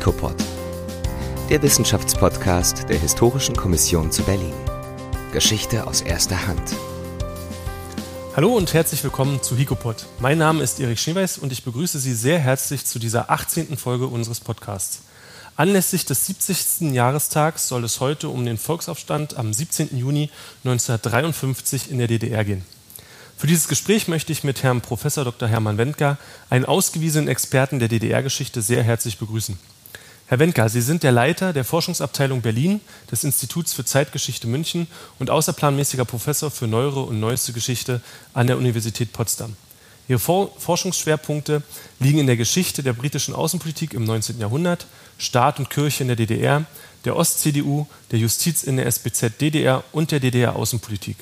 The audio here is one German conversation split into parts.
HICOPOD, der Wissenschaftspodcast der Historischen Kommission zu Berlin. Geschichte aus erster Hand. Hallo und herzlich willkommen zu HICOPOD. Mein Name ist Erik Schneeweiß und ich begrüße Sie sehr herzlich zu dieser 18. Folge unseres Podcasts. Anlässlich des 70. Jahrestags soll es heute um den Volksaufstand am 17. Juni 1953 in der DDR gehen. Für dieses Gespräch möchte ich mit Herrn Prof. Dr. Hermann Wendker, einen ausgewiesenen Experten der DDR-Geschichte, sehr herzlich begrüßen. Herr Wendker, Sie sind der Leiter der Forschungsabteilung Berlin des Instituts für Zeitgeschichte München und außerplanmäßiger Professor für neuere und neueste Geschichte an der Universität Potsdam. Ihre Forschungsschwerpunkte liegen in der Geschichte der britischen Außenpolitik im 19. Jahrhundert, Staat und Kirche in der DDR, der Ost-CDU, der Justiz in der SBZ DDR und der DDR-Außenpolitik.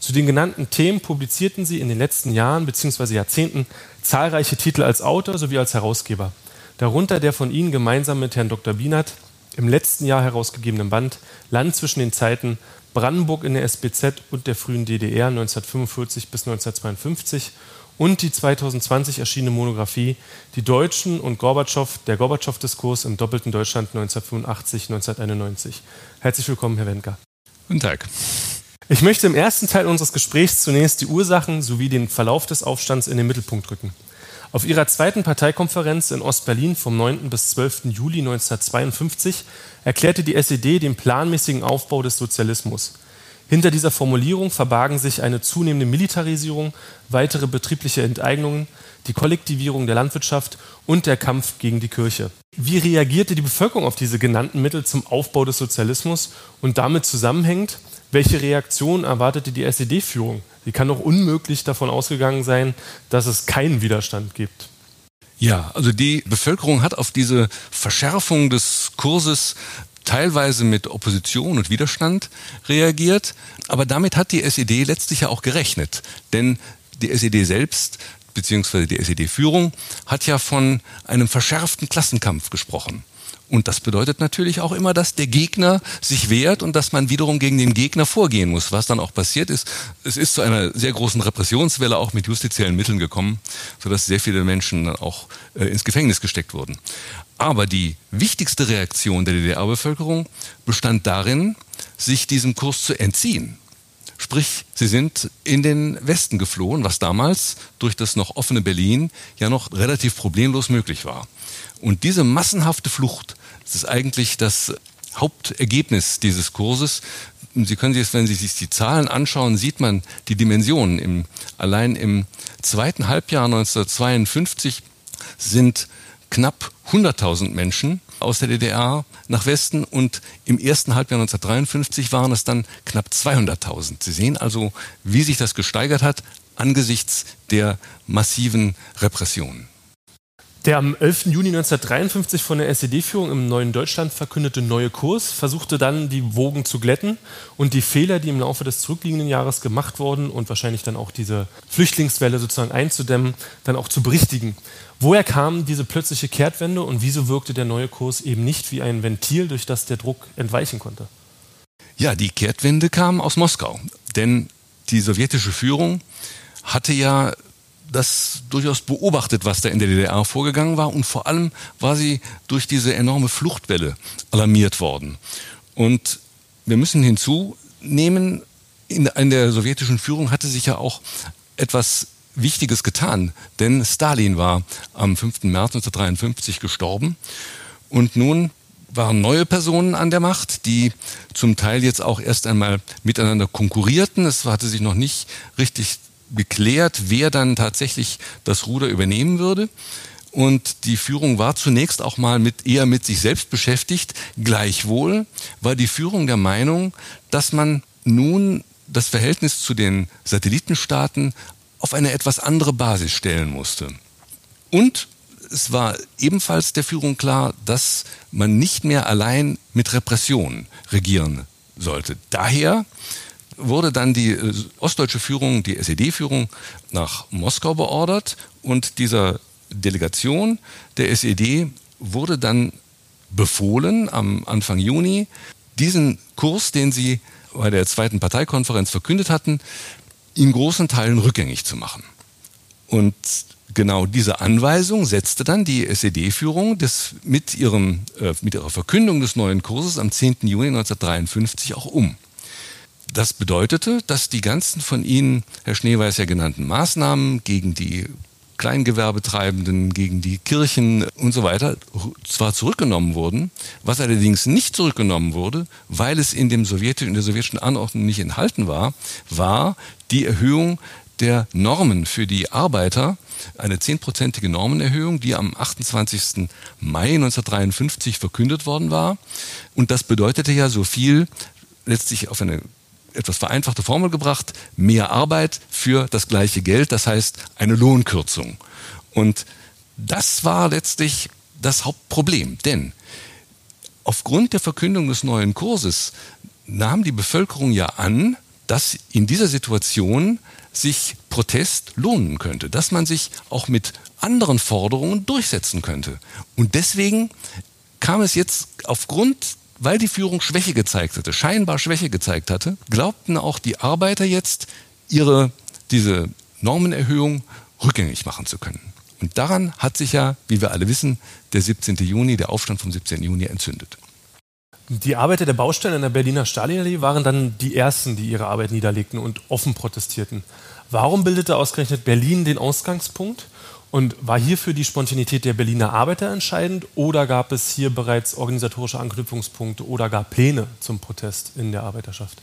Zu den genannten Themen publizierten sie in den letzten Jahren bzw. Jahrzehnten zahlreiche Titel als Autor sowie als Herausgeber. Darunter der von Ihnen gemeinsam mit Herrn Dr. Bienert im letzten Jahr herausgegebenen Band Land zwischen den Zeiten Brandenburg in der SBZ und der frühen DDR 1945 bis 1952 und die 2020 erschienene Monographie Die Deutschen und Gorbatschow, der Gorbatschow-Diskurs im doppelten Deutschland 1985-1991. Herzlich willkommen, Herr Wenker. Guten Tag. Ich möchte im ersten Teil unseres Gesprächs zunächst die Ursachen sowie den Verlauf des Aufstands in den Mittelpunkt rücken. Auf ihrer zweiten Parteikonferenz in Ostberlin vom 9. bis 12. Juli 1952 erklärte die SED den planmäßigen Aufbau des Sozialismus. Hinter dieser Formulierung verbargen sich eine zunehmende Militarisierung, weitere betriebliche Enteignungen, die Kollektivierung der Landwirtschaft und der Kampf gegen die Kirche. Wie reagierte die Bevölkerung auf diese genannten Mittel zum Aufbau des Sozialismus und damit zusammenhängend, welche Reaktion erwartete die SED-Führung? Sie kann doch unmöglich davon ausgegangen sein, dass es keinen Widerstand gibt. Ja, also die Bevölkerung hat auf diese Verschärfung des Kurses teilweise mit Opposition und Widerstand reagiert, aber damit hat die SED letztlich ja auch gerechnet, denn die SED selbst beziehungsweise die SED-Führung hat ja von einem verschärften Klassenkampf gesprochen. Und das bedeutet natürlich auch immer, dass der Gegner sich wehrt und dass man wiederum gegen den Gegner vorgehen muss. Was dann auch passiert ist, es ist zu einer sehr großen Repressionswelle auch mit justiziellen Mitteln gekommen, sodass sehr viele Menschen dann auch äh, ins Gefängnis gesteckt wurden. Aber die wichtigste Reaktion der DDR-Bevölkerung bestand darin, sich diesem Kurs zu entziehen. Sprich, sie sind in den Westen geflohen, was damals durch das noch offene Berlin ja noch relativ problemlos möglich war. Und diese massenhafte Flucht, das ist eigentlich das Hauptergebnis dieses Kurses. Sie können sich, wenn Sie sich die Zahlen anschauen, sieht man die Dimensionen. Im, allein im zweiten Halbjahr 1952 sind knapp 100.000 Menschen aus der DDR nach Westen und im ersten Halbjahr 1953 waren es dann knapp 200.000. Sie sehen also, wie sich das gesteigert hat angesichts der massiven Repressionen. Der am 11. Juni 1953 von der SED-Führung im neuen Deutschland verkündete neue Kurs versuchte dann, die Wogen zu glätten und die Fehler, die im Laufe des zurückliegenden Jahres gemacht wurden und wahrscheinlich dann auch diese Flüchtlingswelle sozusagen einzudämmen, dann auch zu berichtigen. Woher kam diese plötzliche Kehrtwende und wieso wirkte der neue Kurs eben nicht wie ein Ventil, durch das der Druck entweichen konnte? Ja, die Kehrtwende kam aus Moskau, denn die sowjetische Führung hatte ja das durchaus beobachtet, was da in der DDR vorgegangen war. Und vor allem war sie durch diese enorme Fluchtwelle alarmiert worden. Und wir müssen hinzunehmen, in, in der sowjetischen Führung hatte sich ja auch etwas Wichtiges getan, denn Stalin war am 5. März 1953 gestorben und nun waren neue Personen an der Macht, die zum Teil jetzt auch erst einmal miteinander konkurrierten. Es hatte sich noch nicht richtig geklärt, wer dann tatsächlich das Ruder übernehmen würde. Und die Führung war zunächst auch mal mit, eher mit sich selbst beschäftigt. Gleichwohl war die Führung der Meinung, dass man nun das Verhältnis zu den Satellitenstaaten auf eine etwas andere Basis stellen musste. Und es war ebenfalls der Führung klar, dass man nicht mehr allein mit Repression regieren sollte. Daher wurde dann die äh, ostdeutsche Führung, die SED-Führung nach Moskau beordert und dieser Delegation der SED wurde dann befohlen am Anfang Juni, diesen Kurs, den sie bei der zweiten Parteikonferenz verkündet hatten, in großen Teilen rückgängig zu machen. Und genau diese Anweisung setzte dann die SED-Führung mit, äh, mit ihrer Verkündung des neuen Kurses am 10. Juni 1953 auch um. Das bedeutete, dass die ganzen von Ihnen, Herr Schneeweiß, ja genannten Maßnahmen gegen die Kleingewerbetreibenden, gegen die Kirchen und so weiter zwar zurückgenommen wurden, was allerdings nicht zurückgenommen wurde, weil es in, dem Sowjetischen, in der sowjetischen Anordnung nicht enthalten war, war die Erhöhung der Normen für die Arbeiter, eine zehnprozentige Normenerhöhung, die am 28. Mai 1953 verkündet worden war. Und das bedeutete ja so viel, letztlich auf eine etwas vereinfachte Formel gebracht, mehr Arbeit für das gleiche Geld, das heißt eine Lohnkürzung. Und das war letztlich das Hauptproblem, denn aufgrund der Verkündung des neuen Kurses nahm die Bevölkerung ja an, dass in dieser Situation sich Protest lohnen könnte, dass man sich auch mit anderen Forderungen durchsetzen könnte. Und deswegen kam es jetzt aufgrund weil die Führung Schwäche gezeigt hatte, scheinbar Schwäche gezeigt hatte, glaubten auch die Arbeiter jetzt, ihre, diese Normenerhöhung rückgängig machen zu können. Und daran hat sich ja, wie wir alle wissen, der 17. Juni, der Aufstand vom 17. Juni entzündet. Die Arbeiter der Baustellen in der Berliner Stalinallee waren dann die ersten, die ihre Arbeit niederlegten und offen protestierten. Warum bildete ausgerechnet Berlin den Ausgangspunkt? Und war hierfür die Spontanität der Berliner Arbeiter entscheidend oder gab es hier bereits organisatorische Anknüpfungspunkte oder gar Pläne zum Protest in der Arbeiterschaft?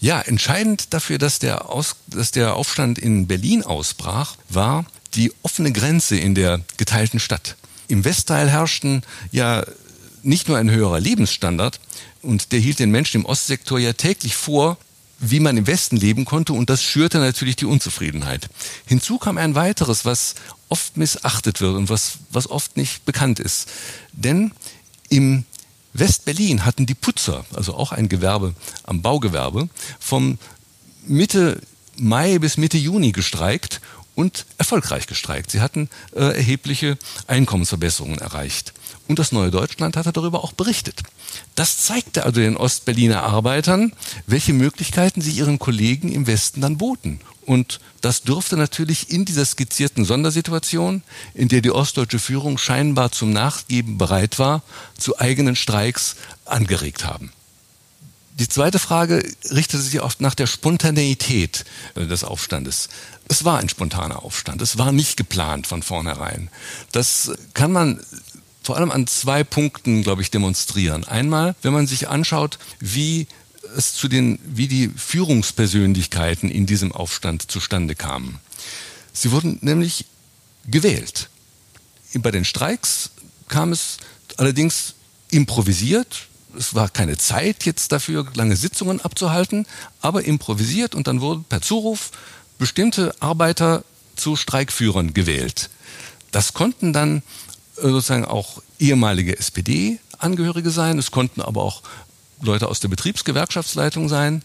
Ja, entscheidend dafür, dass der, Aus, dass der Aufstand in Berlin ausbrach, war die offene Grenze in der geteilten Stadt. Im Westteil herrschten ja nicht nur ein höherer Lebensstandard, und der hielt den Menschen im Ostsektor ja täglich vor, wie man im Westen leben konnte und das schürte natürlich die Unzufriedenheit. Hinzu kam ein weiteres, was oft missachtet wird und was, was oft nicht bekannt ist. Denn im West-Berlin hatten die Putzer, also auch ein Gewerbe am Baugewerbe, vom Mitte Mai bis Mitte Juni gestreikt und erfolgreich gestreikt. Sie hatten äh, erhebliche Einkommensverbesserungen erreicht. Und das Neue Deutschland hatte darüber auch berichtet. Das zeigte also den Ostberliner Arbeitern, welche Möglichkeiten sie ihren Kollegen im Westen dann boten. Und das dürfte natürlich in dieser skizzierten Sondersituation, in der die ostdeutsche Führung scheinbar zum Nachgeben bereit war, zu eigenen Streiks angeregt haben. Die zweite Frage richtete sich oft nach der Spontaneität äh, des Aufstandes. Es war ein spontaner Aufstand. Es war nicht geplant von vornherein. Das kann man vor allem an zwei Punkten, glaube ich, demonstrieren. Einmal, wenn man sich anschaut, wie es zu den, wie die Führungspersönlichkeiten in diesem Aufstand zustande kamen. Sie wurden nämlich gewählt. Bei den Streiks kam es allerdings improvisiert. Es war keine Zeit jetzt dafür, lange Sitzungen abzuhalten, aber improvisiert und dann wurden per Zuruf bestimmte Arbeiter zu Streikführern gewählt. Das konnten dann sozusagen auch ehemalige SPD-Angehörige sein. Es konnten aber auch Leute aus der Betriebsgewerkschaftsleitung sein.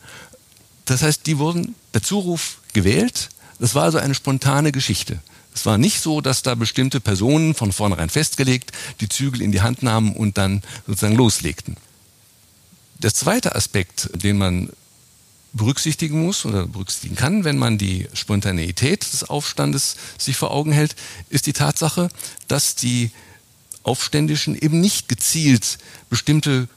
Das heißt, die wurden per Zuruf gewählt. Das war also eine spontane Geschichte. Es war nicht so, dass da bestimmte Personen von vornherein festgelegt die Zügel in die Hand nahmen und dann sozusagen loslegten. Der zweite Aspekt, den man berücksichtigen muss oder berücksichtigen kann, wenn man die Spontaneität des Aufstandes sich vor Augen hält, ist die Tatsache, dass die Aufständischen eben nicht gezielt bestimmte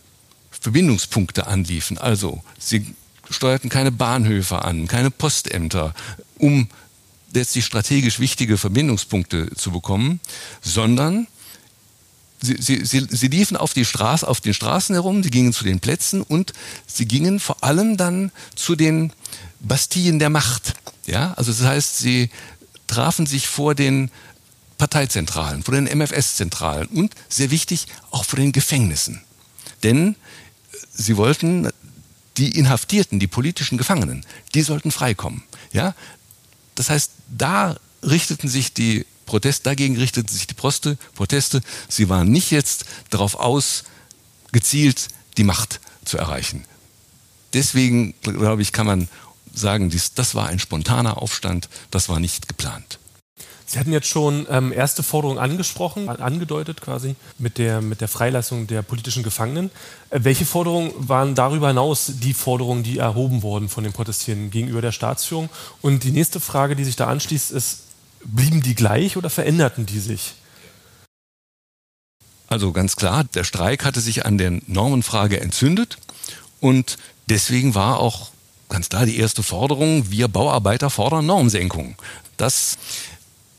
Verbindungspunkte anliefen. Also sie steuerten keine Bahnhöfe an, keine Postämter, um letztlich strategisch wichtige Verbindungspunkte zu bekommen, sondern Sie, sie, sie, liefen auf, die Straße, auf den Straßen herum, sie gingen zu den Plätzen und sie gingen vor allem dann zu den Bastillen der Macht. Ja, also das heißt, sie trafen sich vor den Parteizentralen, vor den MFS-Zentralen und sehr wichtig auch vor den Gefängnissen. Denn sie wollten die Inhaftierten, die politischen Gefangenen, die sollten freikommen. Ja, das heißt, da richteten sich die Protest, dagegen richteten sich die Proste, Proteste. Sie waren nicht jetzt darauf aus, gezielt die Macht zu erreichen. Deswegen, glaube ich, kann man sagen, dies, das war ein spontaner Aufstand, das war nicht geplant. Sie hatten jetzt schon ähm, erste Forderungen angesprochen, angedeutet quasi mit der, mit der Freilassung der politischen Gefangenen. Äh, welche Forderungen waren darüber hinaus die Forderungen, die erhoben wurden von den Protestierenden gegenüber der Staatsführung? Und die nächste Frage, die sich da anschließt, ist, blieben die gleich oder veränderten die sich? Also ganz klar, der Streik hatte sich an der Normenfrage entzündet und deswegen war auch ganz klar die erste Forderung, wir Bauarbeiter fordern Normsenkung. Das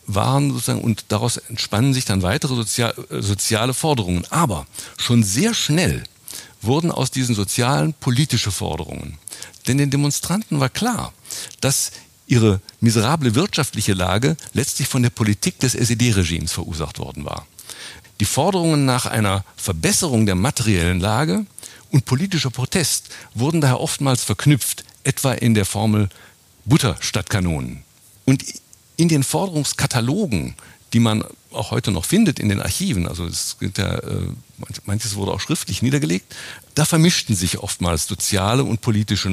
waren sozusagen, und daraus entspannen sich dann weitere sozial, soziale Forderungen. Aber schon sehr schnell wurden aus diesen sozialen politische Forderungen. Denn den Demonstranten war klar, dass ihre miserable wirtschaftliche Lage letztlich von der Politik des SED-Regimes verursacht worden war. Die Forderungen nach einer Verbesserung der materiellen Lage und politischer Protest wurden daher oftmals verknüpft, etwa in der Formel Butter statt Kanonen. Und in den Forderungskatalogen, die man auch heute noch findet in den Archiven, also es gibt ja, äh, manches wurde auch schriftlich niedergelegt, da vermischten sich oftmals soziale und politische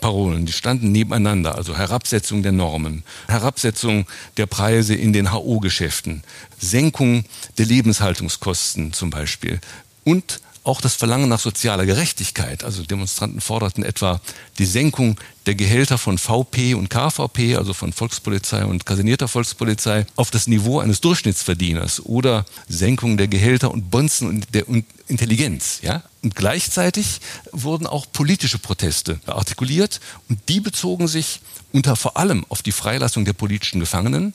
Parolen, die standen nebeneinander, also Herabsetzung der Normen, Herabsetzung der Preise in den HO-Geschäften, Senkung der Lebenshaltungskosten zum Beispiel und auch das Verlangen nach sozialer Gerechtigkeit. Also Demonstranten forderten etwa die Senkung der Gehälter von VP und KVP, also von Volkspolizei und kasernierter Volkspolizei, auf das Niveau eines Durchschnittsverdieners oder Senkung der Gehälter und Bonzen und der Intelligenz. Ja? Und gleichzeitig wurden auch politische Proteste artikuliert und die bezogen sich unter vor allem auf die Freilassung der politischen Gefangenen,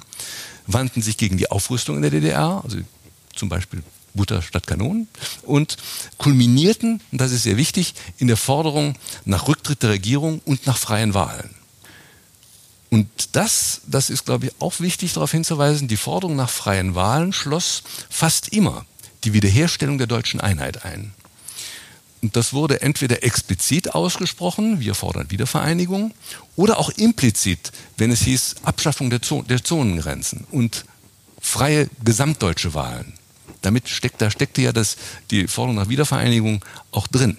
wandten sich gegen die Aufrüstung in der DDR, also zum Beispiel Butter statt Kanonen und kulminierten, und das ist sehr wichtig, in der Forderung nach Rücktritt der Regierung und nach freien Wahlen. Und das, das ist, glaube ich, auch wichtig darauf hinzuweisen, die Forderung nach freien Wahlen schloss fast immer die Wiederherstellung der deutschen Einheit ein. Und das wurde entweder explizit ausgesprochen, wir fordern Wiedervereinigung, oder auch implizit, wenn es hieß Abschaffung der, Zonengrenzen und freie gesamtdeutsche Wahlen damit steckt, da steckte ja das, die Forderung nach Wiedervereinigung auch drin.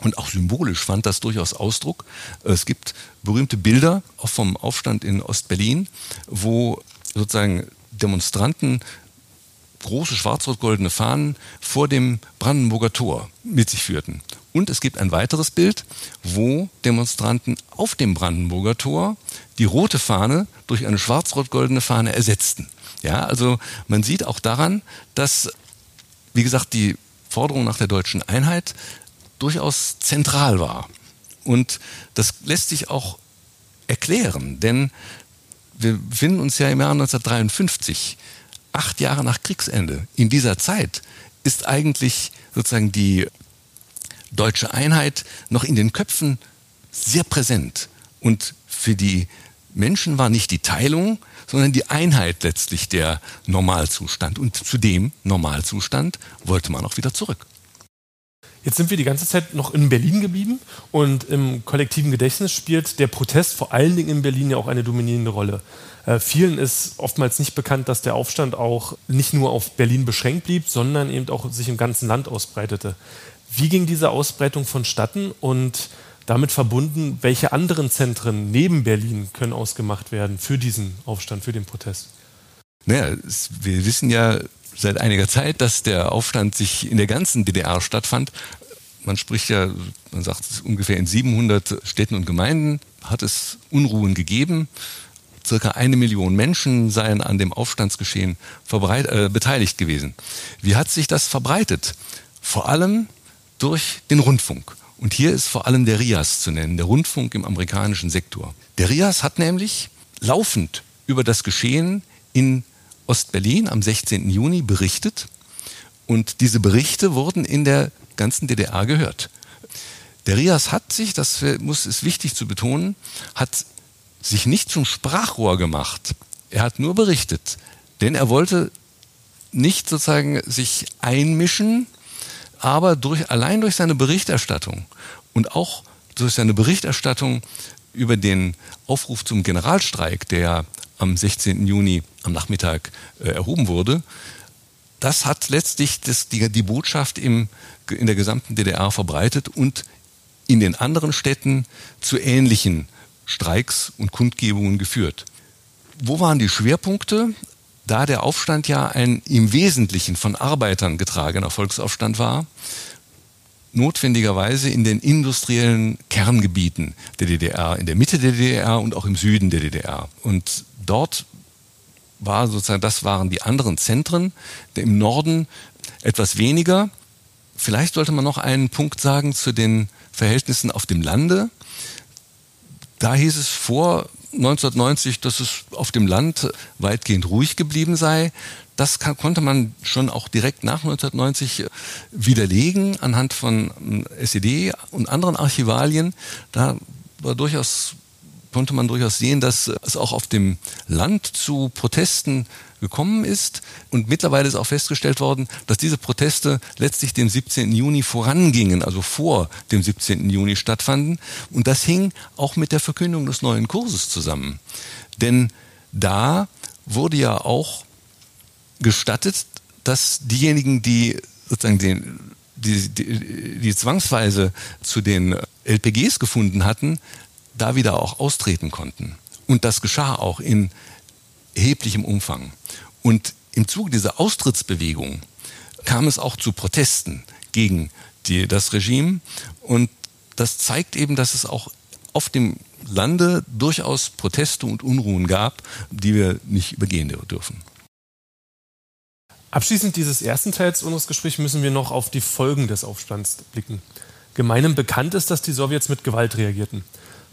Und auch symbolisch fand das durchaus Ausdruck. Es gibt berühmte Bilder auch vom Aufstand in Ostberlin, wo sozusagen Demonstranten große schwarz-rot-goldene Fahnen vor dem Brandenburger Tor mit sich führten. Und es gibt ein weiteres Bild, wo Demonstranten auf dem Brandenburger Tor die rote Fahne durch eine schwarz-rot-goldene Fahne ersetzten. Ja, also man sieht auch daran, dass, wie gesagt, die Forderung nach der deutschen Einheit durchaus zentral war. Und das lässt sich auch erklären, denn wir befinden uns ja im Jahr 1953, acht Jahre nach Kriegsende. In dieser Zeit ist eigentlich sozusagen die deutsche Einheit noch in den Köpfen sehr präsent. Und für die Menschen war nicht die Teilung, sondern die Einheit letztlich der Normalzustand. Und zu dem Normalzustand wollte man auch wieder zurück. Jetzt sind wir die ganze Zeit noch in Berlin geblieben und im kollektiven Gedächtnis spielt der Protest vor allen Dingen in Berlin ja auch eine dominierende Rolle. Äh, vielen ist oftmals nicht bekannt, dass der Aufstand auch nicht nur auf Berlin beschränkt blieb, sondern eben auch sich im ganzen Land ausbreitete. Wie ging diese Ausbreitung vonstatten und damit verbunden, welche anderen Zentren neben Berlin können ausgemacht werden für diesen Aufstand, für den Protest? Naja, wir wissen ja seit einiger Zeit, dass der Aufstand sich in der ganzen DDR stattfand. Man spricht ja, man sagt ungefähr in 700 Städten und Gemeinden hat es Unruhen gegeben. Circa eine Million Menschen seien an dem Aufstandsgeschehen äh, beteiligt gewesen. Wie hat sich das verbreitet? Vor allem durch den Rundfunk. Und hier ist vor allem der RIAS zu nennen, der Rundfunk im amerikanischen Sektor. Der RIAS hat nämlich laufend über das Geschehen in Ostberlin am 16. Juni berichtet und diese Berichte wurden in der ganzen DDR gehört. Der RIAS hat sich, das muss, ist wichtig zu betonen, hat sich nicht zum Sprachrohr gemacht. Er hat nur berichtet, denn er wollte nicht sozusagen sich einmischen aber durch, allein durch seine Berichterstattung und auch durch seine Berichterstattung über den Aufruf zum Generalstreik, der am 16. Juni am Nachmittag äh, erhoben wurde, das hat letztlich das, die, die Botschaft im, in der gesamten DDR verbreitet und in den anderen Städten zu ähnlichen Streiks und Kundgebungen geführt. Wo waren die Schwerpunkte? Da der Aufstand ja ein im Wesentlichen von Arbeitern getragener Volksaufstand war, notwendigerweise in den industriellen Kerngebieten der DDR, in der Mitte der DDR und auch im Süden der DDR. Und dort war sozusagen, das waren die anderen Zentren. Im Norden etwas weniger. Vielleicht sollte man noch einen Punkt sagen zu den Verhältnissen auf dem Lande. Da hieß es vor 1990, dass es auf dem Land weitgehend ruhig geblieben sei. Das kann, konnte man schon auch direkt nach 1990 widerlegen anhand von ähm, SED und anderen Archivalien. Da war durchaus konnte man durchaus sehen, dass es auch auf dem Land zu Protesten gekommen ist. Und mittlerweile ist auch festgestellt worden, dass diese Proteste letztlich dem 17. Juni vorangingen, also vor dem 17. Juni stattfanden. Und das hing auch mit der Verkündung des neuen Kurses zusammen. Denn da wurde ja auch gestattet, dass diejenigen, die sozusagen den, die, die, die zwangsweise zu den LPGs gefunden hatten, da wieder auch austreten konnten. Und das geschah auch in erheblichem Umfang. Und im Zuge dieser Austrittsbewegung kam es auch zu Protesten gegen die, das Regime. Und das zeigt eben, dass es auch auf dem Lande durchaus Proteste und Unruhen gab, die wir nicht übergehen dürfen. Abschließend dieses ersten Teils unseres Gesprächs müssen wir noch auf die Folgen des Aufstands blicken. Gemeinem bekannt ist, dass die Sowjets mit Gewalt reagierten.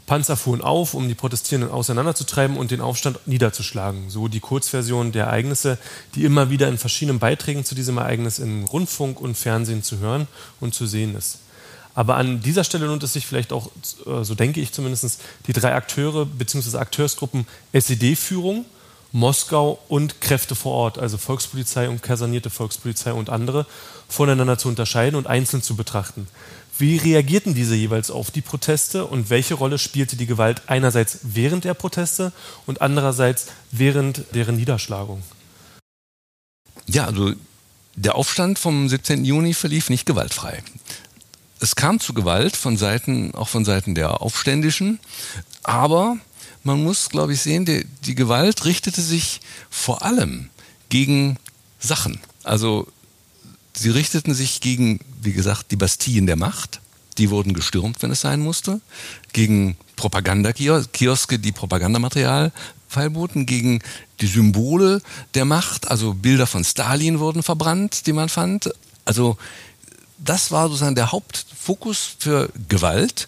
Panzer fuhren auf, um die Protestierenden auseinanderzutreiben und den Aufstand niederzuschlagen. So die Kurzversion der Ereignisse, die immer wieder in verschiedenen Beiträgen zu diesem Ereignis in Rundfunk und Fernsehen zu hören und zu sehen ist. Aber an dieser Stelle lohnt es sich vielleicht auch, äh, so denke ich zumindest, die drei Akteure bzw. Akteursgruppen SED-Führung, Moskau und Kräfte vor Ort, also Volkspolizei und kasernierte Volkspolizei und andere, voneinander zu unterscheiden und einzeln zu betrachten. Wie reagierten diese jeweils auf die Proteste und welche Rolle spielte die Gewalt einerseits während der Proteste und andererseits während deren Niederschlagung? Ja, also der Aufstand vom 17. Juni verlief nicht gewaltfrei. Es kam zu Gewalt von Seiten, auch von Seiten der Aufständischen, aber man muss, glaube ich, sehen, die, die Gewalt richtete sich vor allem gegen Sachen. Also Sie richteten sich gegen, wie gesagt, die Bastien der Macht. Die wurden gestürmt, wenn es sein musste. Gegen Propagandakioske, die Propagandamaterial feilboten, gegen die Symbole der Macht, also Bilder von Stalin wurden verbrannt, die man fand. Also das war sozusagen der Hauptfokus für Gewalt.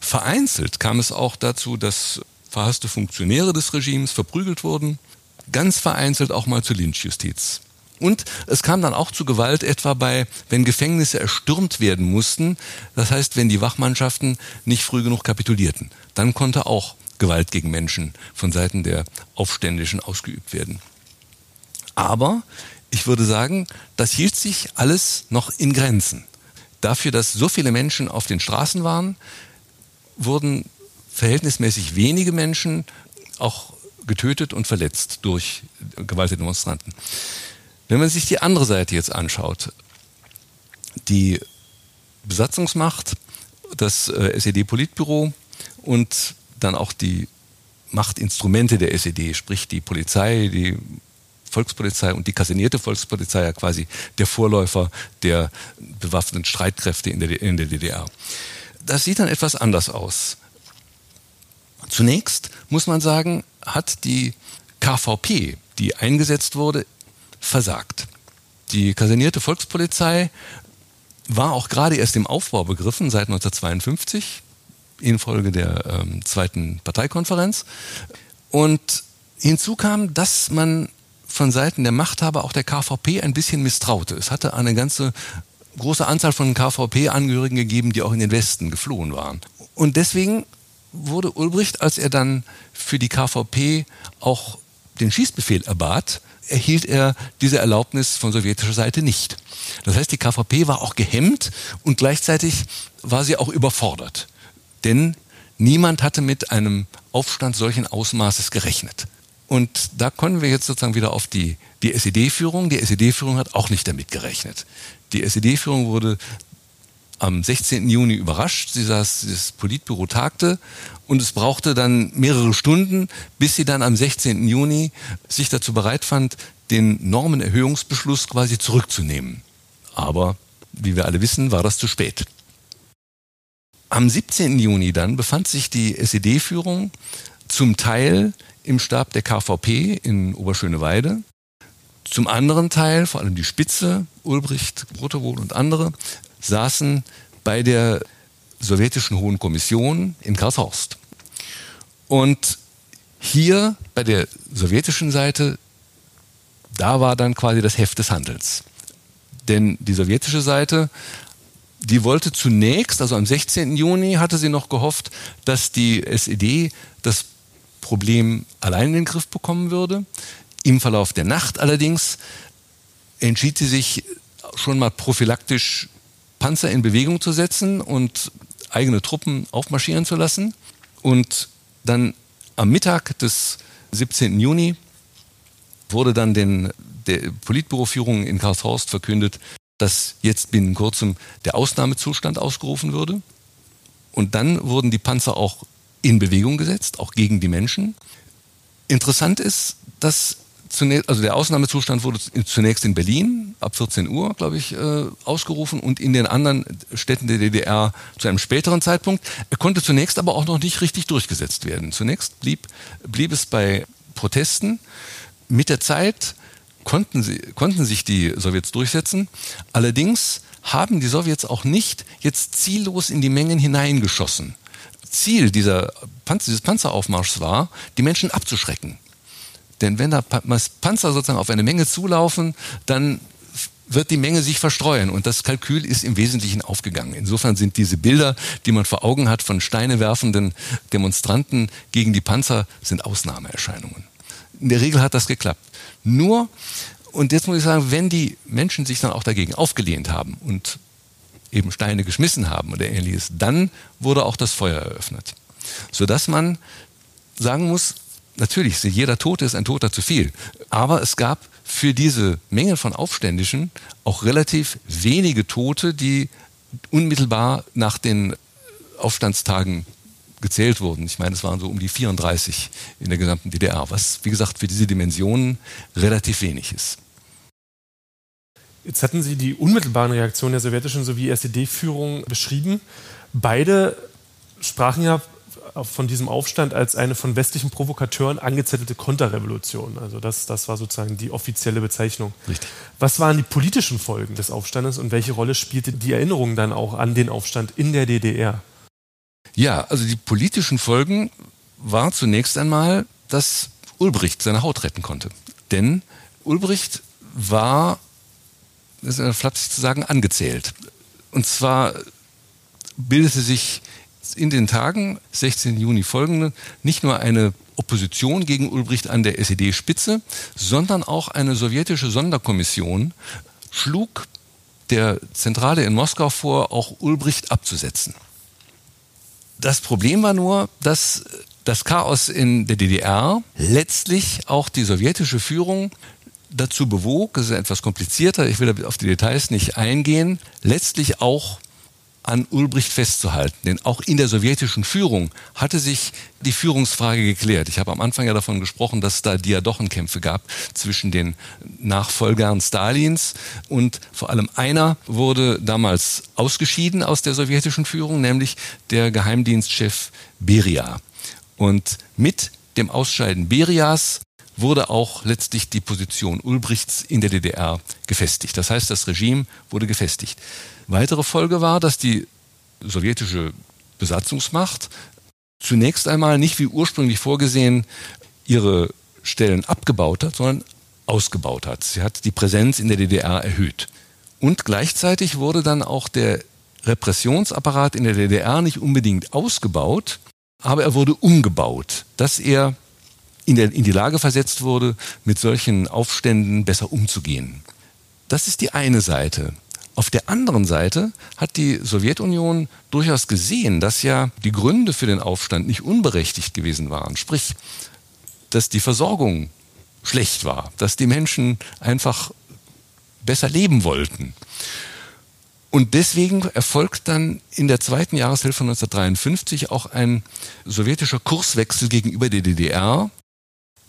Vereinzelt kam es auch dazu, dass verhasste Funktionäre des Regimes verprügelt wurden. Ganz vereinzelt auch mal zur Lynchjustiz. Und es kam dann auch zu Gewalt, etwa bei, wenn Gefängnisse erstürmt werden mussten. Das heißt, wenn die Wachmannschaften nicht früh genug kapitulierten. Dann konnte auch Gewalt gegen Menschen von Seiten der Aufständischen ausgeübt werden. Aber ich würde sagen, das hielt sich alles noch in Grenzen. Dafür, dass so viele Menschen auf den Straßen waren, wurden verhältnismäßig wenige Menschen auch getötet und verletzt durch Gewalt der Demonstranten. Wenn man sich die andere Seite jetzt anschaut, die Besatzungsmacht, das äh, SED-Politbüro und dann auch die Machtinstrumente der SED, sprich die Polizei, die Volkspolizei und die kasernierte Volkspolizei, ja quasi der Vorläufer der bewaffneten Streitkräfte in der, in der DDR. Das sieht dann etwas anders aus. Zunächst muss man sagen, hat die KVP, die eingesetzt wurde, versagt. Die kasernierte Volkspolizei war auch gerade erst im Aufbau begriffen seit 1952 infolge der ähm, zweiten Parteikonferenz. Und hinzu kam, dass man von Seiten der Machthaber auch der KVP ein bisschen misstraute. Es hatte eine ganze große Anzahl von KVP-Angehörigen gegeben, die auch in den Westen geflohen waren. Und deswegen wurde Ulbricht, als er dann für die KVP auch den Schießbefehl erbat, erhielt er diese Erlaubnis von sowjetischer Seite nicht. Das heißt, die KVP war auch gehemmt und gleichzeitig war sie auch überfordert. Denn niemand hatte mit einem Aufstand solchen Ausmaßes gerechnet. Und da kommen wir jetzt sozusagen wieder auf die, die SED-Führung. Die SED-Führung hat auch nicht damit gerechnet. Die SED-Führung wurde am 16. Juni überrascht. Sie saß, das Politbüro tagte und es brauchte dann mehrere Stunden, bis sie dann am 16. Juni sich dazu bereit fand, den Normenerhöhungsbeschluss quasi zurückzunehmen. Aber, wie wir alle wissen, war das zu spät. Am 17. Juni dann befand sich die SED-Führung zum Teil im Stab der KVP in Oberschöneweide. Zum anderen Teil, vor allem die Spitze, Ulbricht, Brotterwohl und andere, saßen bei der sowjetischen Hohen Kommission in Karlshorst. Und hier bei der sowjetischen Seite, da war dann quasi das Heft des Handels. Denn die sowjetische Seite, die wollte zunächst, also am 16. Juni hatte sie noch gehofft, dass die SED das Problem allein in den Griff bekommen würde. Im Verlauf der Nacht allerdings entschied sie sich schon mal prophylaktisch Panzer in Bewegung zu setzen und eigene Truppen aufmarschieren zu lassen. Und dann am Mittag des 17. Juni wurde dann den, der Politbüroführung in Karlshorst verkündet, dass jetzt binnen kurzem der Ausnahmezustand ausgerufen würde. Und dann wurden die Panzer auch in Bewegung gesetzt, auch gegen die Menschen. Interessant ist, dass zunächst, also der Ausnahmezustand wurde zunächst in Berlin ab 14 Uhr, glaube ich, äh, ausgerufen und in den anderen Städten der DDR zu einem späteren Zeitpunkt. Er konnte zunächst aber auch noch nicht richtig durchgesetzt werden. Zunächst blieb, blieb es bei Protesten. Mit der Zeit konnten, sie, konnten sich die Sowjets durchsetzen. Allerdings haben die Sowjets auch nicht jetzt ziellos in die Mengen hineingeschossen. Ziel dieser Panzer, dieses Panzeraufmarschs war, die Menschen abzuschrecken. Denn wenn da Panzer sozusagen auf eine Menge zulaufen, dann wird die Menge sich verstreuen. Und das Kalkül ist im Wesentlichen aufgegangen. Insofern sind diese Bilder, die man vor Augen hat von Steine werfenden Demonstranten gegen die Panzer, sind Ausnahmeerscheinungen. In der Regel hat das geklappt. Nur, und jetzt muss ich sagen, wenn die Menschen sich dann auch dagegen aufgelehnt haben und eben Steine geschmissen haben oder ähnliches, dann wurde auch das Feuer eröffnet. Sodass man sagen muss, natürlich, jeder Tote ist ein Toter zu viel. Aber es gab für diese Menge von Aufständischen auch relativ wenige Tote, die unmittelbar nach den Aufstandstagen gezählt wurden. Ich meine, es waren so um die 34 in der gesamten DDR, was, wie gesagt, für diese Dimensionen relativ wenig ist. Jetzt hatten Sie die unmittelbaren Reaktionen der sowjetischen sowie SED-Führung beschrieben. Beide sprachen ja von diesem Aufstand als eine von westlichen Provokateuren angezettelte Konterrevolution. Also das, das war sozusagen die offizielle Bezeichnung. Richtig. Was waren die politischen Folgen des Aufstandes und welche Rolle spielte die Erinnerung dann auch an den Aufstand in der DDR? Ja, also die politischen Folgen war zunächst einmal, dass Ulbricht seine Haut retten konnte. Denn Ulbricht war, das ist flapsig zu sagen, angezählt. Und zwar bildete sich in den Tagen 16. Juni folgende nicht nur eine Opposition gegen Ulbricht an der SED-Spitze, sondern auch eine sowjetische Sonderkommission schlug der Zentrale in Moskau vor, auch Ulbricht abzusetzen. Das Problem war nur, dass das Chaos in der DDR letztlich auch die sowjetische Führung dazu bewog, es ist etwas komplizierter, ich will auf die Details nicht eingehen, letztlich auch an Ulbricht festzuhalten. Denn auch in der sowjetischen Führung hatte sich die Führungsfrage geklärt. Ich habe am Anfang ja davon gesprochen, dass es da Diadochenkämpfe gab zwischen den Nachfolgern Stalins und vor allem einer wurde damals ausgeschieden aus der sowjetischen Führung, nämlich der Geheimdienstchef Beria. Und mit dem Ausscheiden Berias wurde auch letztlich die Position Ulbrichts in der DDR gefestigt. Das heißt, das Regime wurde gefestigt. Weitere Folge war, dass die sowjetische Besatzungsmacht zunächst einmal nicht wie ursprünglich vorgesehen ihre Stellen abgebaut hat, sondern ausgebaut hat. Sie hat die Präsenz in der DDR erhöht. Und gleichzeitig wurde dann auch der Repressionsapparat in der DDR nicht unbedingt ausgebaut, aber er wurde umgebaut, dass er in, der, in die Lage versetzt wurde, mit solchen Aufständen besser umzugehen. Das ist die eine Seite. Auf der anderen Seite hat die Sowjetunion durchaus gesehen, dass ja die Gründe für den Aufstand nicht unberechtigt gewesen waren. Sprich, dass die Versorgung schlecht war, dass die Menschen einfach besser leben wollten. Und deswegen erfolgt dann in der zweiten Jahreshälfte 1953 auch ein sowjetischer Kurswechsel gegenüber der DDR,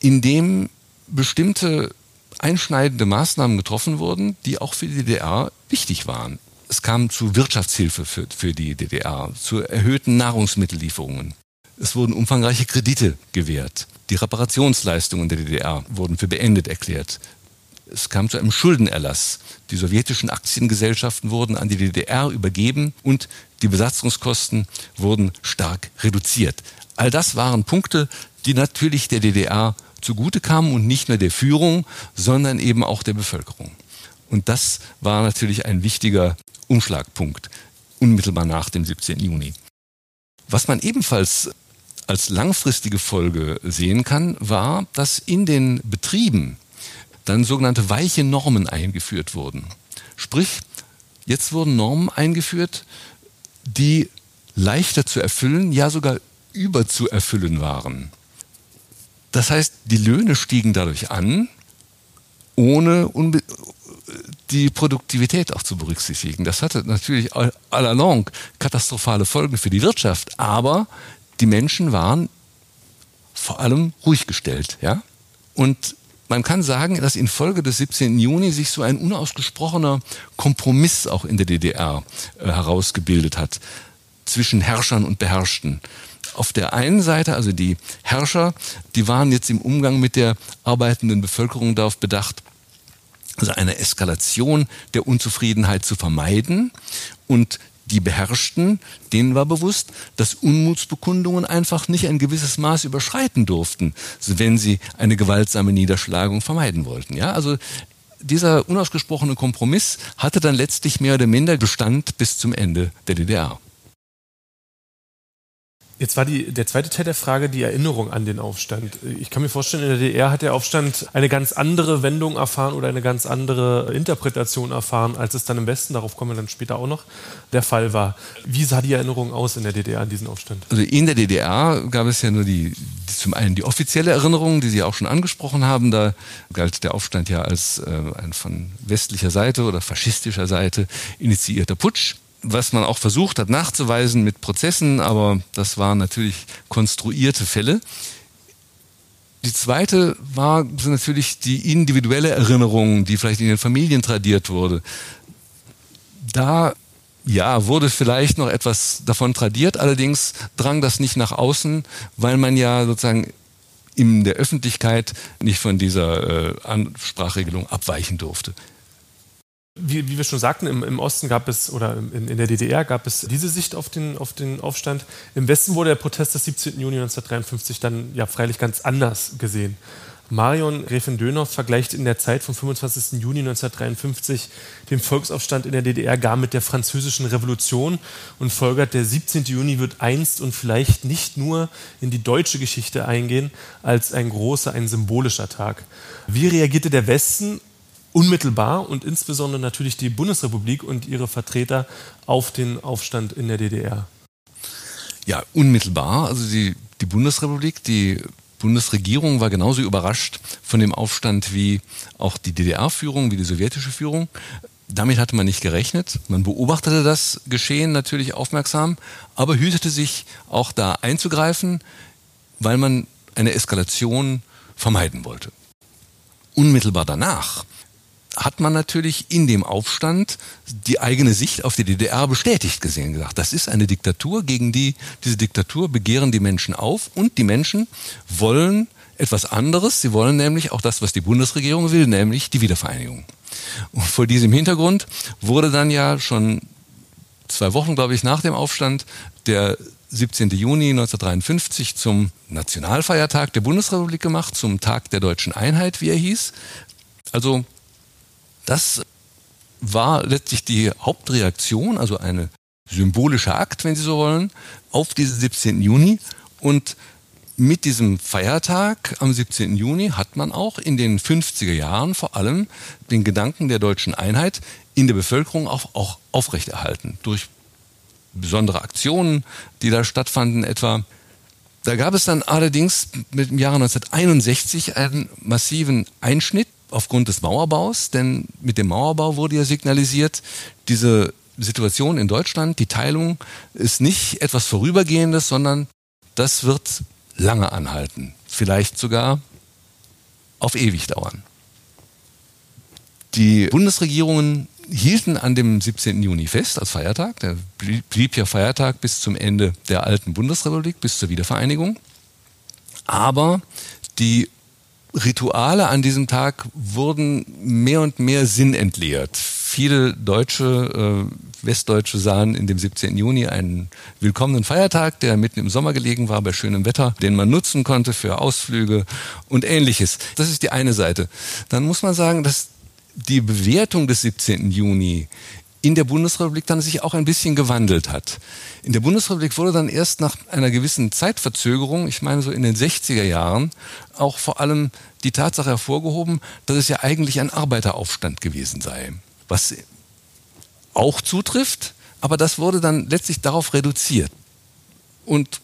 in dem bestimmte einschneidende Maßnahmen getroffen wurden, die auch für die DDR wichtig waren. Es kam zu Wirtschaftshilfe für, für die DDR, zu erhöhten Nahrungsmittellieferungen. Es wurden umfangreiche Kredite gewährt. Die Reparationsleistungen der DDR wurden für beendet erklärt. Es kam zu einem Schuldenerlass. Die sowjetischen Aktiengesellschaften wurden an die DDR übergeben und die Besatzungskosten wurden stark reduziert. All das waren Punkte, die natürlich der DDR zugute kamen und nicht nur der Führung, sondern eben auch der Bevölkerung. Und das war natürlich ein wichtiger Umschlagpunkt unmittelbar nach dem 17. Juni. Was man ebenfalls als langfristige Folge sehen kann, war, dass in den Betrieben dann sogenannte weiche Normen eingeführt wurden. Sprich, jetzt wurden Normen eingeführt, die leichter zu erfüllen, ja sogar überzuerfüllen waren. Das heißt, die Löhne stiegen dadurch an, ohne die Produktivität auch zu berücksichtigen. Das hatte natürlich à la longue katastrophale Folgen für die Wirtschaft, aber die Menschen waren vor allem ruhig gestellt, ja. Und man kann sagen, dass infolge des 17. Juni sich so ein unausgesprochener Kompromiss auch in der DDR äh, herausgebildet hat zwischen Herrschern und Beherrschten. Auf der einen Seite, also die Herrscher, die waren jetzt im Umgang mit der arbeitenden Bevölkerung darauf bedacht, also eine Eskalation der Unzufriedenheit zu vermeiden und die Beherrschten, denen war bewusst, dass Unmutsbekundungen einfach nicht ein gewisses Maß überschreiten durften, wenn sie eine gewaltsame Niederschlagung vermeiden wollten. Ja, also dieser unausgesprochene Kompromiss hatte dann letztlich mehr oder minder Bestand bis zum Ende der DDR. Jetzt war die, der zweite Teil der Frage die Erinnerung an den Aufstand. Ich kann mir vorstellen, in der DDR hat der Aufstand eine ganz andere Wendung erfahren oder eine ganz andere Interpretation erfahren, als es dann im Westen, darauf kommen wir dann später auch noch, der Fall war. Wie sah die Erinnerung aus in der DDR an diesen Aufstand? Also in der DDR gab es ja nur die, zum einen die offizielle Erinnerung, die Sie auch schon angesprochen haben. Da galt der Aufstand ja als äh, ein von westlicher Seite oder faschistischer Seite initiierter Putsch was man auch versucht hat nachzuweisen mit Prozessen, aber das waren natürlich konstruierte Fälle. Die zweite war natürlich die individuelle Erinnerung, die vielleicht in den Familien tradiert wurde. Da ja, wurde vielleicht noch etwas davon tradiert, allerdings drang das nicht nach außen, weil man ja sozusagen in der Öffentlichkeit nicht von dieser äh, Ansprachregelung abweichen durfte. Wie, wie, wir schon sagten, im, im, Osten gab es, oder in, in, der DDR gab es diese Sicht auf den, auf den Aufstand. Im Westen wurde der Protest des 17. Juni 1953 dann ja freilich ganz anders gesehen. Marion Gräfin Dönhoff vergleicht in der Zeit vom 25. Juni 1953 den Volksaufstand in der DDR gar mit der französischen Revolution und folgert, der 17. Juni wird einst und vielleicht nicht nur in die deutsche Geschichte eingehen als ein großer, ein symbolischer Tag. Wie reagierte der Westen unmittelbar und insbesondere natürlich die Bundesrepublik und ihre Vertreter auf den Aufstand in der DDR? Ja, unmittelbar. Also die, die Bundesrepublik, die Bundesregierung war genauso überrascht von dem Aufstand wie auch die DDR-Führung, wie die sowjetische Führung. Damit hatte man nicht gerechnet. Man beobachtete das Geschehen natürlich aufmerksam, aber hütete sich auch da einzugreifen, weil man eine Eskalation vermeiden wollte. Unmittelbar danach hat man natürlich in dem Aufstand die eigene Sicht auf die DDR bestätigt gesehen, gesagt, das ist eine Diktatur, gegen die, diese Diktatur begehren die Menschen auf und die Menschen wollen etwas anderes. Sie wollen nämlich auch das, was die Bundesregierung will, nämlich die Wiedervereinigung. Und vor diesem Hintergrund wurde dann ja schon zwei Wochen, glaube ich, nach dem Aufstand der 17. Juni 1953 zum Nationalfeiertag der Bundesrepublik gemacht, zum Tag der deutschen Einheit, wie er hieß. Also das war letztlich die Hauptreaktion, also eine symbolische Akt, wenn Sie so wollen, auf diesen 17. Juni. Und mit diesem Feiertag am 17. Juni hat man auch in den 50er Jahren vor allem den Gedanken der deutschen Einheit in der Bevölkerung auch, auch aufrechterhalten. Durch besondere Aktionen, die da stattfanden, etwa. Da gab es dann allerdings mit dem Jahre 1961 einen massiven Einschnitt aufgrund des Mauerbaus, denn mit dem Mauerbau wurde ja signalisiert, diese Situation in Deutschland, die Teilung ist nicht etwas Vorübergehendes, sondern das wird lange anhalten, vielleicht sogar auf ewig dauern. Die Bundesregierungen hielten an dem 17. Juni fest als Feiertag. Der blieb ja Feiertag bis zum Ende der alten Bundesrepublik, bis zur Wiedervereinigung. Aber Die Rituale an diesem Tag wurden mehr und mehr sinnentleert. Viele Deutsche, äh, Westdeutsche sahen in dem 17. Juni einen willkommenen Feiertag, der mitten im Sommer gelegen war, bei schönem Wetter, den man nutzen konnte für Ausflüge und ähnliches. Das ist die eine Seite. Dann muss man sagen, dass die Bewertung des 17. Juni in der Bundesrepublik dann sich auch ein bisschen gewandelt hat. In der Bundesrepublik wurde dann erst nach einer gewissen Zeitverzögerung, ich meine so in den 60er Jahren, auch vor allem die Tatsache hervorgehoben, dass es ja eigentlich ein Arbeiteraufstand gewesen sei. Was auch zutrifft, aber das wurde dann letztlich darauf reduziert. Und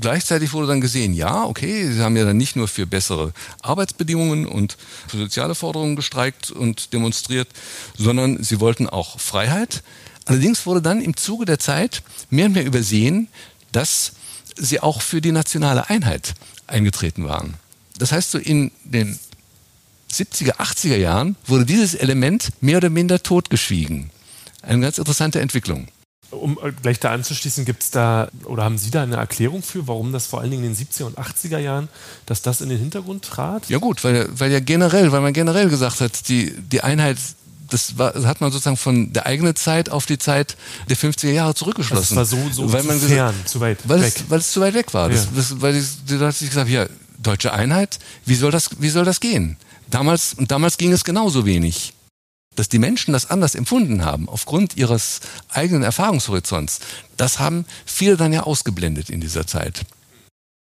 gleichzeitig wurde dann gesehen, ja, okay, sie haben ja dann nicht nur für bessere Arbeitsbedingungen und für soziale Forderungen gestreikt und demonstriert, sondern sie wollten auch Freiheit. Allerdings wurde dann im Zuge der Zeit mehr und mehr übersehen, dass sie auch für die nationale Einheit eingetreten waren. Das heißt, so in den 70er, 80er Jahren wurde dieses Element mehr oder minder totgeschwiegen. Eine ganz interessante Entwicklung. Um äh, gleich da anzuschließen, gibt es da oder haben Sie da eine Erklärung für, warum das vor allen Dingen in den 70er und 80er Jahren, dass das in den Hintergrund trat? Ja gut, weil, weil ja generell, weil man generell gesagt hat, die, die Einheit das, war, das hat man sozusagen von der eigenen Zeit auf die Zeit der 50er Jahre zurückgeschlossen. Das war so, so weil man zu fern, zu weit weil weg. Es, weil es zu weit weg war. Ja. Das, das, weil die, die Leute sich gesagt ja, deutsche Einheit, wie soll das, wie soll das gehen? Damals, und damals ging es genauso wenig dass die Menschen das anders empfunden haben, aufgrund ihres eigenen Erfahrungshorizonts, das haben viele dann ja ausgeblendet in dieser Zeit.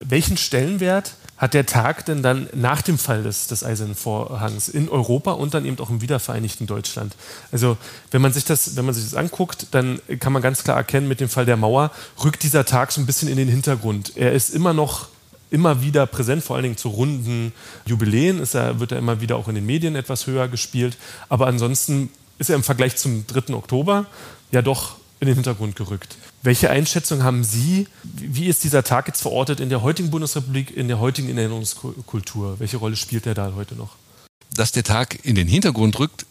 Welchen Stellenwert hat der Tag denn dann nach dem Fall des, des Eisernen Vorhangs in Europa und dann eben auch im wiedervereinigten Deutschland? Also wenn man sich das, wenn man sich das anguckt, dann kann man ganz klar erkennen, mit dem Fall der Mauer rückt dieser Tag so ein bisschen in den Hintergrund. Er ist immer noch immer wieder präsent, vor allen Dingen zu runden Jubiläen ist er, wird er immer wieder auch in den Medien etwas höher gespielt. Aber ansonsten ist er im Vergleich zum 3. Oktober ja doch in den Hintergrund gerückt. Welche Einschätzung haben Sie? Wie ist dieser Tag jetzt verortet in der heutigen Bundesrepublik, in der heutigen Erinnerungskultur? Welche Rolle spielt er da heute noch? Dass der Tag in den Hintergrund rückt,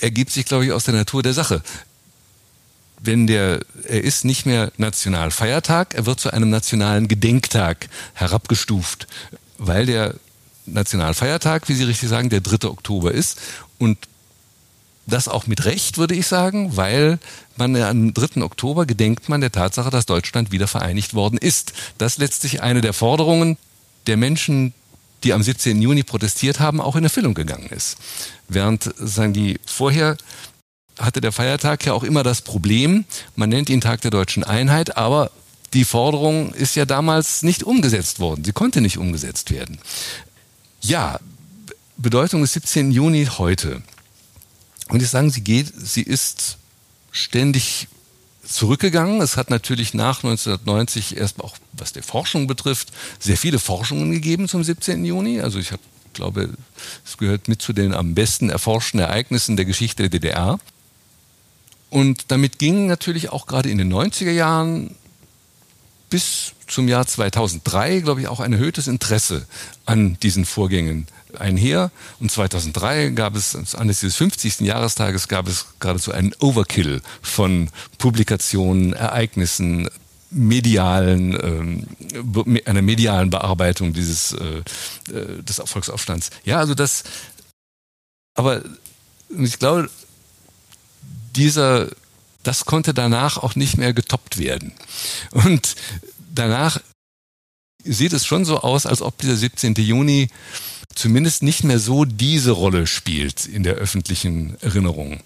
ergibt sich, glaube ich, aus der Natur der Sache wenn der, er ist nicht mehr Nationalfeiertag, er wird zu einem nationalen Gedenktag herabgestuft, weil der Nationalfeiertag, wie Sie richtig sagen, der 3. Oktober ist und das auch mit Recht, würde ich sagen, weil man am 3. Oktober gedenkt man der Tatsache, dass Deutschland wieder vereinigt worden ist. Das letztlich eine der Forderungen der Menschen, die am 17. Juni protestiert haben, auch in Erfüllung gegangen ist. Während sagen die vorher hatte der Feiertag ja auch immer das Problem, man nennt ihn Tag der deutschen Einheit, aber die Forderung ist ja damals nicht umgesetzt worden. Sie konnte nicht umgesetzt werden. Ja, Bedeutung des 17. Juni heute. Und ich sagen, sie geht, sie ist ständig zurückgegangen. Es hat natürlich nach 1990 erst auch, was die Forschung betrifft, sehr viele Forschungen gegeben zum 17. Juni. Also ich habe glaube, es gehört mit zu den am besten erforschten Ereignissen der Geschichte der DDR. Und damit ging natürlich auch gerade in den 90er Jahren bis zum Jahr 2003, glaube ich, auch ein erhöhtes Interesse an diesen Vorgängen einher. Und 2003 gab es, anlässlich des 50. Jahrestages, gab es geradezu einen Overkill von Publikationen, Ereignissen, medialen, ähm, einer medialen Bearbeitung dieses äh, äh des Volksaufstands. Ja, also das, aber ich glaube, dieser, das konnte danach auch nicht mehr getoppt werden. Und danach sieht es schon so aus, als ob dieser 17. Juni zumindest nicht mehr so diese Rolle spielt in der öffentlichen Erinnerung.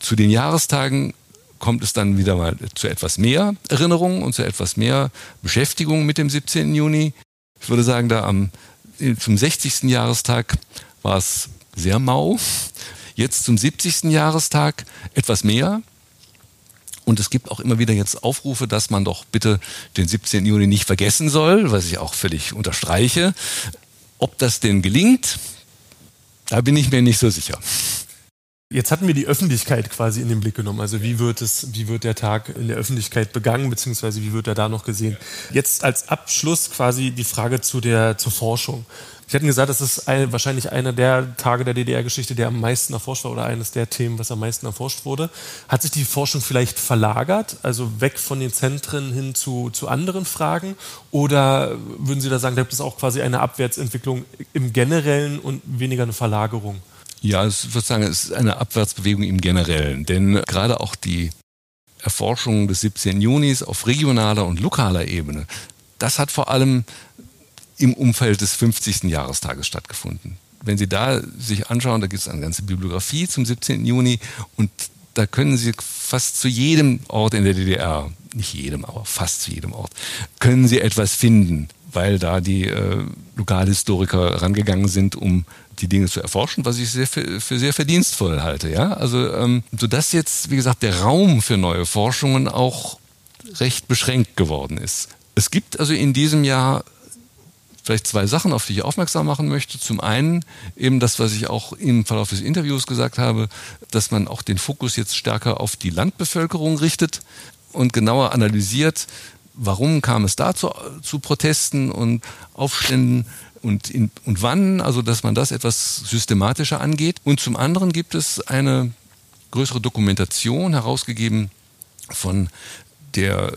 Zu den Jahrestagen kommt es dann wieder mal zu etwas mehr Erinnerung und zu etwas mehr Beschäftigung mit dem 17. Juni. Ich würde sagen, da am, zum 60. Jahrestag war es sehr mau. Jetzt zum 70. Jahrestag etwas mehr. Und es gibt auch immer wieder jetzt Aufrufe, dass man doch bitte den 17. Juni nicht vergessen soll, was ich auch völlig unterstreiche. Ob das denn gelingt, da bin ich mir nicht so sicher. Jetzt hatten wir die Öffentlichkeit quasi in den Blick genommen. Also wie wird es, wie wird der Tag in der Öffentlichkeit begangen, beziehungsweise wie wird er da noch gesehen? Jetzt als Abschluss quasi die Frage zu der, zur Forschung. Sie hatten gesagt, das ist ein, wahrscheinlich einer der Tage der DDR-Geschichte, der am meisten erforscht war oder eines der Themen, was am meisten erforscht wurde. Hat sich die Forschung vielleicht verlagert, also weg von den Zentren hin zu, zu anderen Fragen? Oder würden Sie da sagen, da gibt es auch quasi eine Abwärtsentwicklung im Generellen und weniger eine Verlagerung? Ja, ich würde sagen, es ist eine Abwärtsbewegung im Generellen, denn gerade auch die Erforschung des 17. Junis auf regionaler und lokaler Ebene, das hat vor allem im Umfeld des 50. Jahrestages stattgefunden. Wenn Sie da sich anschauen, da gibt es eine ganze Bibliografie zum 17. Juni und da können Sie fast zu jedem Ort in der DDR, nicht jedem, aber fast zu jedem Ort, können Sie etwas finden, weil da die äh, Lokalhistoriker rangegangen sind, um die Dinge zu erforschen, was ich sehr für, für sehr verdienstvoll halte. Ja? Also, ähm, sodass jetzt, wie gesagt, der Raum für neue Forschungen auch recht beschränkt geworden ist. Es gibt also in diesem Jahr vielleicht zwei Sachen, auf die ich aufmerksam machen möchte. Zum einen eben das, was ich auch im Verlauf des Interviews gesagt habe, dass man auch den Fokus jetzt stärker auf die Landbevölkerung richtet und genauer analysiert, warum kam es da zu, zu Protesten und Aufständen und, in, und wann, also dass man das etwas systematischer angeht. Und zum anderen gibt es eine größere Dokumentation herausgegeben von der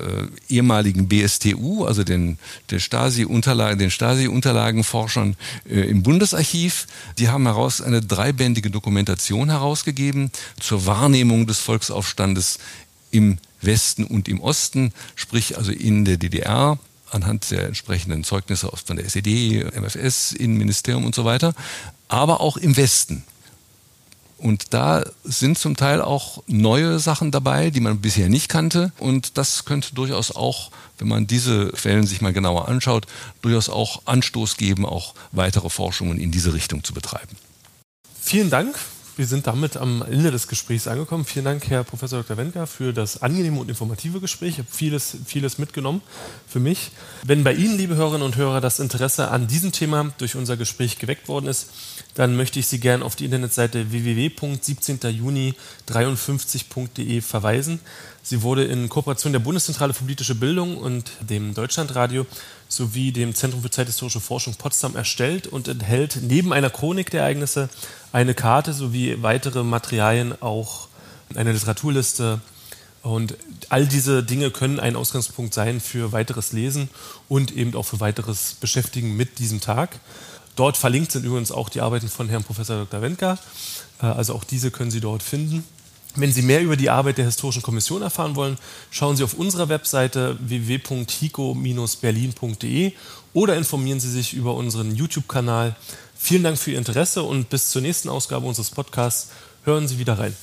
äh, ehemaligen BSTU, also den, der Stasi-Unterlagen, den Stasi-Unterlagenforschern äh, im Bundesarchiv. Die haben heraus eine dreibändige Dokumentation herausgegeben zur Wahrnehmung des Volksaufstandes im Westen und im Osten, sprich also in der DDR anhand der entsprechenden Zeugnisse von der SED, MFS, Innenministerium und so weiter, aber auch im Westen. Und da sind zum Teil auch neue Sachen dabei, die man bisher nicht kannte. Und das könnte durchaus auch, wenn man diese Quellen sich mal genauer anschaut, durchaus auch Anstoß geben, auch weitere Forschungen in diese Richtung zu betreiben. Vielen Dank wir sind damit am Ende des Gesprächs angekommen. Vielen Dank, Herr Professor Dr. Wendker, für das angenehme und informative Gespräch. Ich habe vieles, vieles mitgenommen für mich. Wenn bei Ihnen, liebe Hörerinnen und Hörer, das Interesse an diesem Thema durch unser Gespräch geweckt worden ist, dann möchte ich Sie gerne auf die Internetseite www.17juni53.de verweisen. Sie wurde in Kooperation der Bundeszentrale für politische Bildung und dem Deutschlandradio sowie dem Zentrum für zeithistorische Forschung Potsdam erstellt und enthält neben einer Chronik der Ereignisse eine Karte sowie weitere Materialien, auch eine Literaturliste. Und all diese Dinge können ein Ausgangspunkt sein für weiteres Lesen und eben auch für weiteres Beschäftigen mit diesem Tag. Dort verlinkt sind übrigens auch die Arbeiten von Herrn Professor Dr. Wendker. Äh, also auch diese können Sie dort finden. Wenn Sie mehr über die Arbeit der Historischen Kommission erfahren wollen, schauen Sie auf unserer Webseite www.hico-berlin.de oder informieren Sie sich über unseren YouTube-Kanal. Vielen Dank für Ihr Interesse und bis zur nächsten Ausgabe unseres Podcasts hören Sie wieder rein.